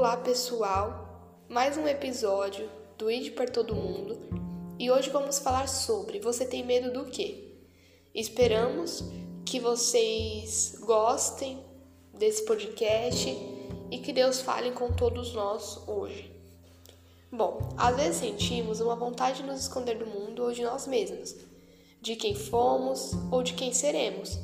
Olá pessoal, mais um episódio do ID para Todo Mundo e hoje vamos falar sobre Você tem medo do quê? Esperamos que vocês gostem desse podcast e que Deus fale com todos nós hoje. Bom, às vezes sentimos uma vontade de nos esconder do mundo ou de nós mesmos, de quem fomos ou de quem seremos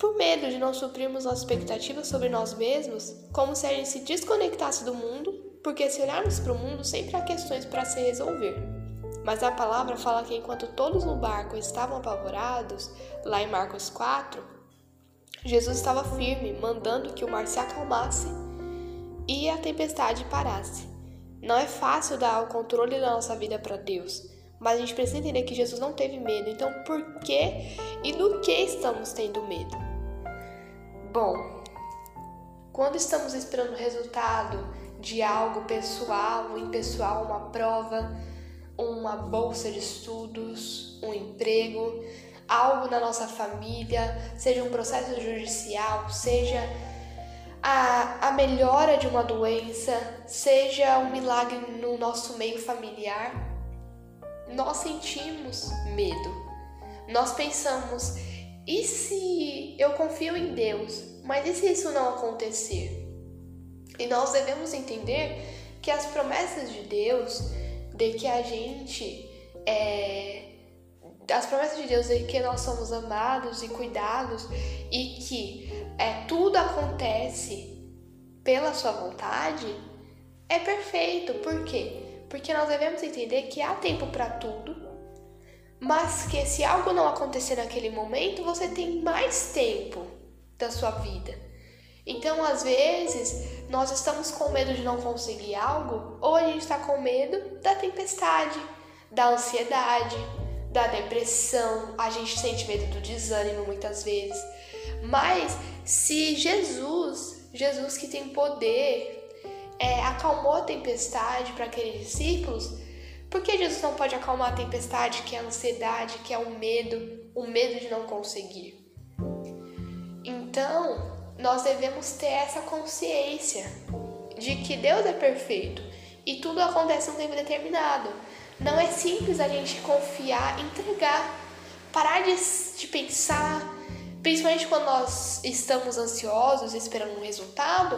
por medo de não suprirmos nossas expectativas sobre nós mesmos, como se a gente se desconectasse do mundo, porque se olharmos para o mundo sempre há questões para se resolver. Mas a palavra fala que enquanto todos no barco estavam apavorados, lá em Marcos 4, Jesus estava firme, mandando que o mar se acalmasse e a tempestade parasse. Não é fácil dar o controle da nossa vida para Deus, mas a gente precisa entender que Jesus não teve medo. Então, por que e do que estamos tendo medo? Bom, quando estamos esperando o resultado de algo pessoal, impessoal, uma prova, uma bolsa de estudos, um emprego, algo na nossa família, seja um processo judicial, seja a, a melhora de uma doença, seja um milagre no nosso meio familiar, nós sentimos medo. Nós pensamos, e se eu confio em Deus, mas e se isso não acontecer? E nós devemos entender que as promessas de Deus, de que a gente é. As promessas de Deus de que nós somos amados e cuidados e que é, tudo acontece pela sua vontade, é perfeito. Por quê? Porque nós devemos entender que há tempo para tudo mas que se algo não acontecer naquele momento, você tem mais tempo da sua vida. Então, às vezes, nós estamos com medo de não conseguir algo, ou a gente está com medo da tempestade, da ansiedade, da depressão, a gente sente medo do desânimo muitas vezes. Mas se Jesus, Jesus que tem poder, é, acalmou a tempestade para aqueles discípulos, por que Jesus não pode acalmar a tempestade, que é a ansiedade, que é o medo, o medo de não conseguir? Então, nós devemos ter essa consciência de que Deus é perfeito e tudo acontece em um tempo determinado. Não é simples a gente confiar, entregar, parar de, de pensar, principalmente quando nós estamos ansiosos esperando um resultado.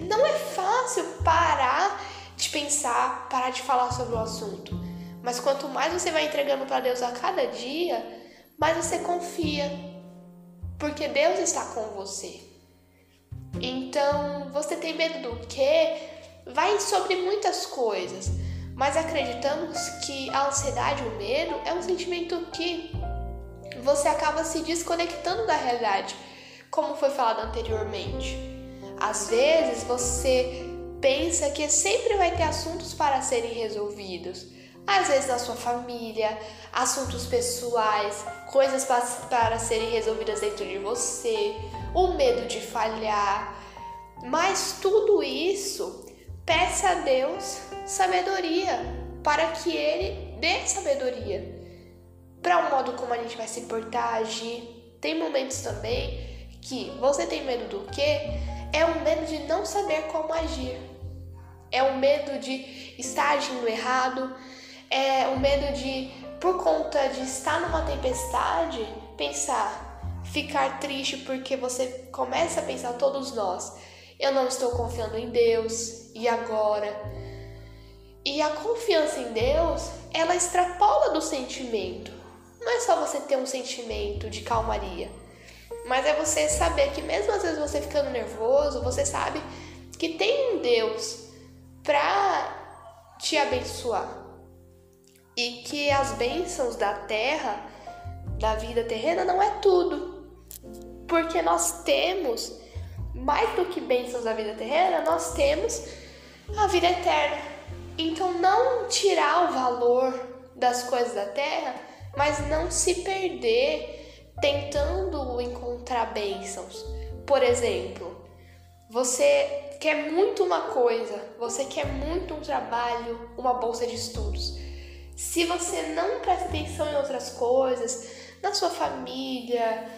Não é fácil parar de pensar, parar de falar sobre o assunto. Mas quanto mais você vai entregando para Deus a cada dia, mais você confia, porque Deus está com você. Então, você tem medo do quê? Vai sobre muitas coisas, mas acreditamos que a ansiedade, o medo, é um sentimento que você acaba se desconectando da realidade, como foi falado anteriormente. Às vezes você pensa que sempre vai ter assuntos para serem resolvidos. Às vezes na sua família, assuntos pessoais, coisas para serem resolvidas dentro de você, o medo de falhar. Mas tudo isso, peça a Deus sabedoria para que Ele dê sabedoria para o modo como a gente vai se portar, agir. Tem momentos também que você tem medo do quê? É o medo de não saber como agir é o medo de estar agindo errado, é o medo de, por conta de estar numa tempestade, pensar, ficar triste porque você começa a pensar, todos nós, eu não estou confiando em Deus, e agora? E a confiança em Deus, ela extrapola do sentimento. Não é só você ter um sentimento de calmaria, mas é você saber que mesmo às vezes você ficando nervoso, você sabe que tem um Deus para te abençoar. E que as bênçãos da terra, da vida terrena, não é tudo. Porque nós temos, mais do que bênçãos da vida terrena, nós temos a vida eterna. Então, não tirar o valor das coisas da terra, mas não se perder tentando encontrar bênçãos. Por exemplo, você quer muito uma coisa, você quer muito um trabalho, uma bolsa de estudos. Se você não presta atenção em outras coisas, na sua família,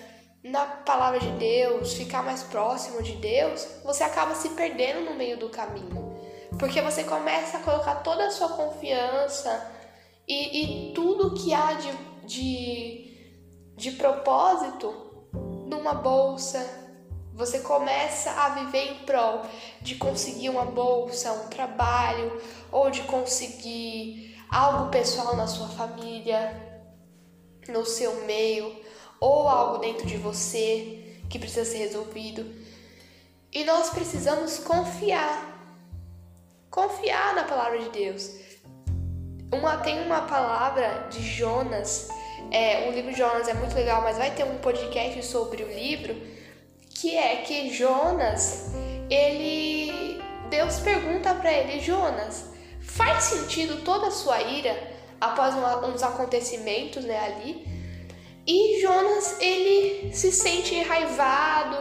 na palavra de Deus, ficar mais próximo de Deus, você acaba se perdendo no meio do caminho. Porque você começa a colocar toda a sua confiança e, e tudo que há de, de, de propósito numa bolsa. Você começa a viver em prol de conseguir uma bolsa, um trabalho, ou de conseguir algo pessoal na sua família, no seu meio, ou algo dentro de você que precisa ser resolvido. E nós precisamos confiar. Confiar na palavra de Deus. Uma, tem uma palavra de Jonas, é, o livro Jonas é muito legal, mas vai ter um podcast sobre o livro, que é que Jonas, ele Deus pergunta para ele, Jonas, faz sentido toda a sua ira após uns acontecimentos, né, ali? E Jonas, ele se sente enraivado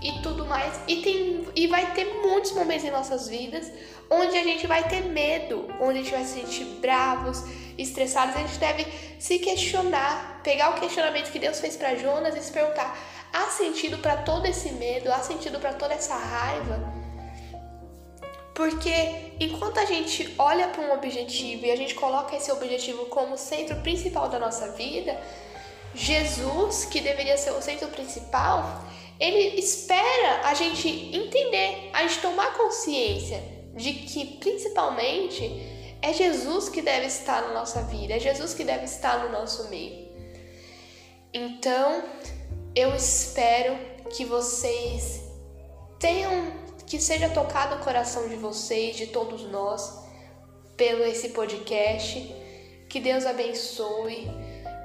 e tudo mais. E, tem, e vai ter muitos momentos em nossas vidas onde a gente vai ter medo, onde a gente vai se sentir bravos, estressados. A gente deve se questionar, pegar o questionamento que Deus fez para Jonas e se perguntar: há sentido para todo esse medo? Há sentido para toda essa raiva? Porque enquanto a gente olha para um objetivo e a gente coloca esse objetivo como centro principal da nossa vida, Jesus, que deveria ser o centro principal, ele espera a gente entender, a gente tomar consciência de que principalmente é Jesus que deve estar na nossa vida, é Jesus que deve estar no nosso meio. Então, eu espero que vocês tenham que seja tocado o coração de vocês, de todos nós, pelo esse podcast. Que Deus abençoe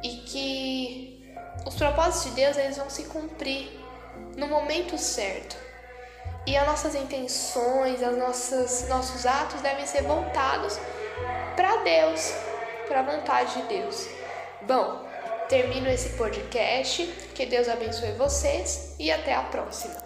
e que os propósitos de Deus eles vão se cumprir no momento certo. E as nossas intenções, as nossas nossos atos devem ser voltados Deus, para a vontade de Deus. Bom, termino esse podcast. Que Deus abençoe vocês e até a próxima.